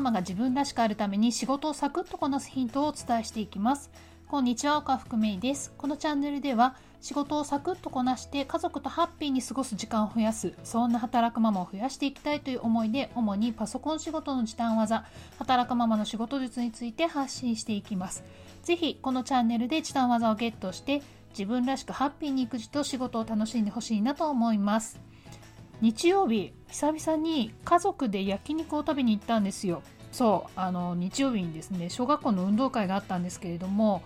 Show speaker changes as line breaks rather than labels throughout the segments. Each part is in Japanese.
ママが自分らしくあるために仕事をサクッとこなすヒントをお伝えしていきます。こんにちは岡福芽衣です。このチャンネルでは仕事をサクッとこなして家族とハッピーに過ごす時間を増やすそんな働くママを増やしていきたいという思いで主にパソコン仕事の時短技働くママの仕事術について発信していきます。ぜひこのチャンネルで時短技をゲットして自分らしくハッピーに育児と仕事を楽しんでほしいなと思います。日曜日久々に家族で焼肉を食べに行ったんですよ。そうあの日曜日にですね小学校の運動会があったんですけれども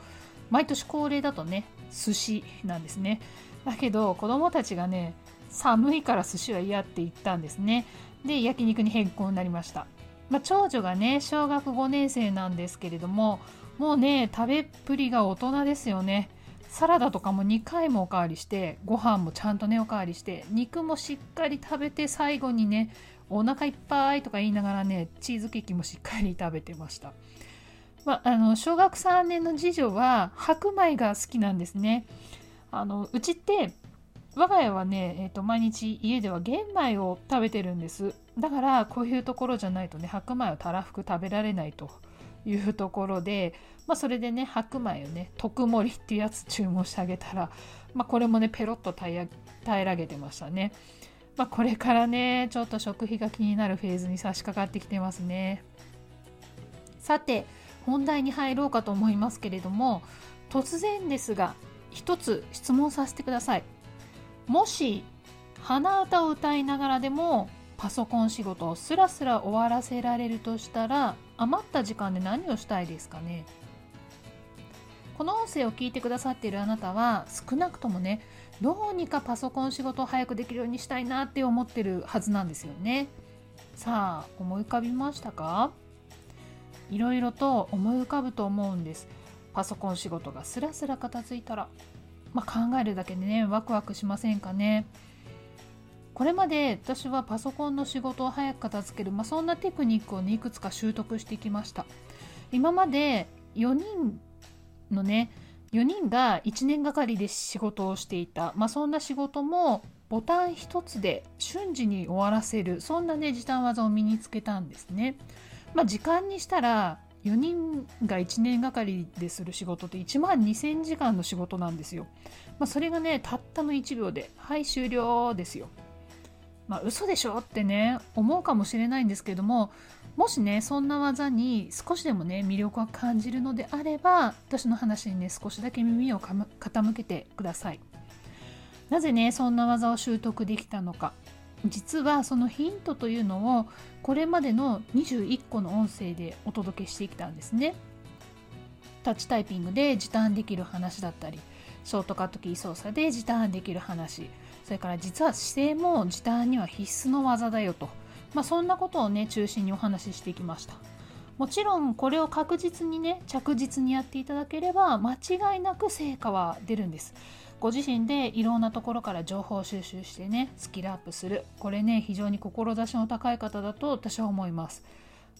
毎年恒例だとね寿司なんですね。だけど子供たちがね寒いから寿司は嫌って言ったんですね。で焼肉に変更になりました、まあ、長女がね小学5年生なんですけれどももうね食べっぷりが大人ですよね。サラダとかも2回もおかわりしてご飯もちゃんとねおかわりして肉もしっかり食べて最後にねお腹いっぱいとか言いながらねチーズケーキもしっかり食べてました、まあ、の小学3年の次女は白米が好きなんですね。あのうちって我が家はね、えーと毎日家では玄米を食べてるんです。だからこういうところじゃないとね白米をたらふく食べられないと。いうところで、まあ、それでね白米をね特盛りっていうやつ注文してあげたら、まあ、これもねペロッと平らげてましたね、まあ、これからねちょっと食費が気になるフェーズに差し掛かってきてますね。さて本題に入ろうかと思いますけれども突然ですが一つ質問させてください。もし鼻歌を歌いながらでもパソコン仕事をスラスラ終わらせられるとしたら余った時間で何をしたいですかね？この音声を聞いてくださっているあなたは少なくともねどうにかパソコン仕事を早くできるようにしたいなって思ってるはずなんですよね。さあ思い浮かびましたか？いろいろと思い浮かぶと思うんです。パソコン仕事がスラスラ片付いたら、まあ、考えるだけでねワクワクしませんかね？これまで私はパソコンの仕事を早く片付ける、まあ、そんなテクニックを、ね、いくつか習得してきました。今まで4人のね4人が1年がかりで仕事をしていた、まあ、そんな仕事もボタン1つで瞬時に終わらせる。そんなね時短技を身につけたんですね、まあ、時間にしたら4人が1年がかりでする仕事って1万2000時間の仕事なんですよ、まあ、それがねたったの1秒ではい終了ですよ。まあ嘘でしょってね思うかもしれないんですけどももしねそんな技に少しでもね魅力を感じるのであれば私の話にね少しだけ耳を傾けてください。なぜねそんな技を習得できたのか。実はそのヒントというのをこれまでの21個の音声でお届けしてきたんですね。タッチタイピングで時短できる話だったりショートカットキー操作で時短できる話。それから実は姿勢も時短には必須の技だよと、まあ、そんなことをね中心にお話ししてきました。もちろんこれを確実にね着実にやっていただければ間違いなく成果は出るんです。ご自身でいろんなところから情報収集してねスキルアップする。これね非常に志の高い方だと私は思います。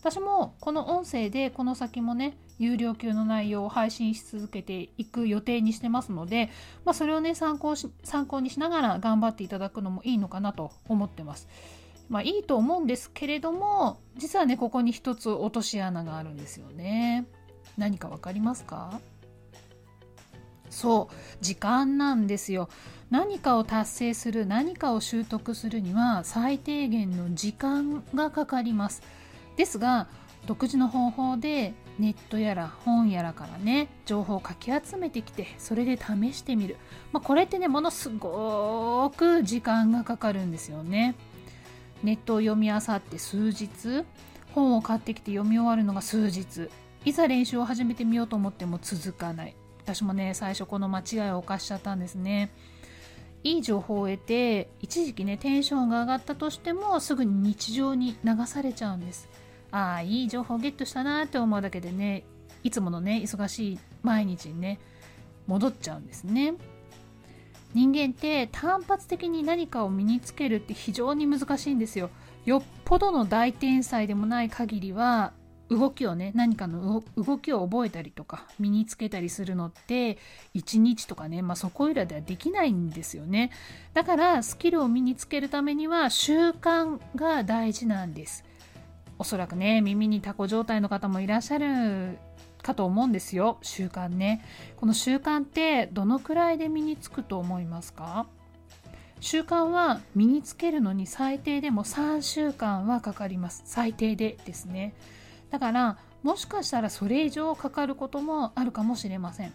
私もこの音声でこの先もね有料級の内容を配信し続けていく予定にしてますので、まあ、それをね参考し参考にしながら頑張っていただくのもいいのかなと思ってます。まあいいと思うんですけれども実はねここに一つ落とし穴があるんですよね。何か分かりますか？そう時間なんですよ何かを達成する何かを習得するには最低限の時間がかかりますですが独自の方法でネットやら本やらからね情報をかき集めてきてそれで試してみる、まあ、これってねものすごく時間がかかるんですよね。ネットを読み漁って数日本を買ってきて読み終わるのが数日。いざ練習を始めてみようと思っても続かない。私もね最初この間違いを犯しちゃったんですね。いい情報を得て一時期ねテンションが上がったとしてもすぐに日常に流されちゃうんです。ああいい情報ゲットしたなって思うだけでねいつものね忙しい毎日にね戻っちゃうんですね。人間って単発的に何かを身につけるって非常に難しいんですよ。よっぽどの大天才でもない限りは動きをね何かの動きを覚えたりとか身につけたりするのって1日とかね、まあ、そこいらではできないんですよね。だからスキルを身につけるためには習慣が大事なんです。おそらくね耳にタコ状態の方もいらっしゃるかと思うんですよ。習慣ね。この習慣ってどのくらいで身につくと思いますか？習慣は身につけるのに最低でも3週間はかかります。最低でですね。だからもしかしたらそれ以上かかることもあるかもしれません。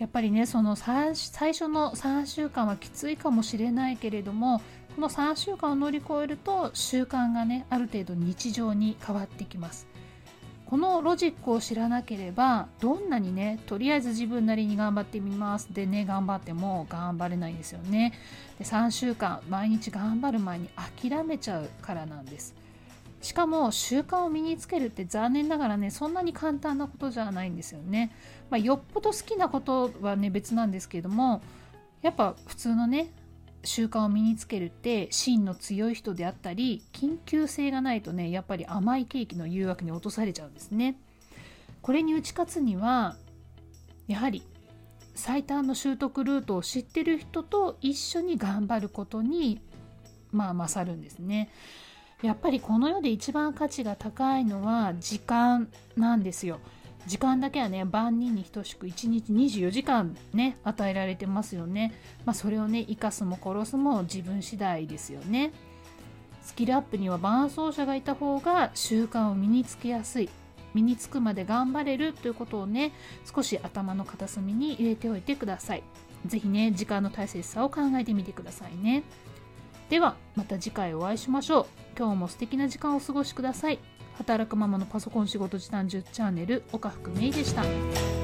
やっぱりねその最初の3週間はきついかもしれないけれどもこの3週間を乗り越えると習慣がねある程度日常に変わってきます。このロジックを知らなければどんなにねとりあえず自分なりに頑張ってみます。でね頑張っても頑張れないんですよね。で3週間毎日頑張る前に諦めちゃうからなんです。しかも習慣を身につけるって残念ながらねそんなに簡単なことじゃないんですよね、まあ、よっぽど好きなことはね別なんですけれどもやっぱ普通のね習慣を身につけるって芯の強い人であったり緊急性がないとねやっぱり甘いケーキの誘惑に落とされちゃうんですね。これに打ち勝つにはやはり最短の習得ルートを知ってる人と一緒に頑張ることにまあ勝るんですね。やっぱりこの世で一番価値が高いのは時間なんですよ。時間だけはね万人に等しく1日24時間ね与えられてますよね、まあ、それをね生かすも殺すも自分次第ですよね。スキルアップには伴走者がいた方が習慣を身につけやすい身につくまで頑張れるということをね少し頭の片隅に入れておいてください。是非ね時間の大切さを考えてみてくださいね。ではまた次回お会いしましょう今日も素敵な時間をお過ごしください働くママのパソコン仕事時短10チャンネル岡福芽衣でした。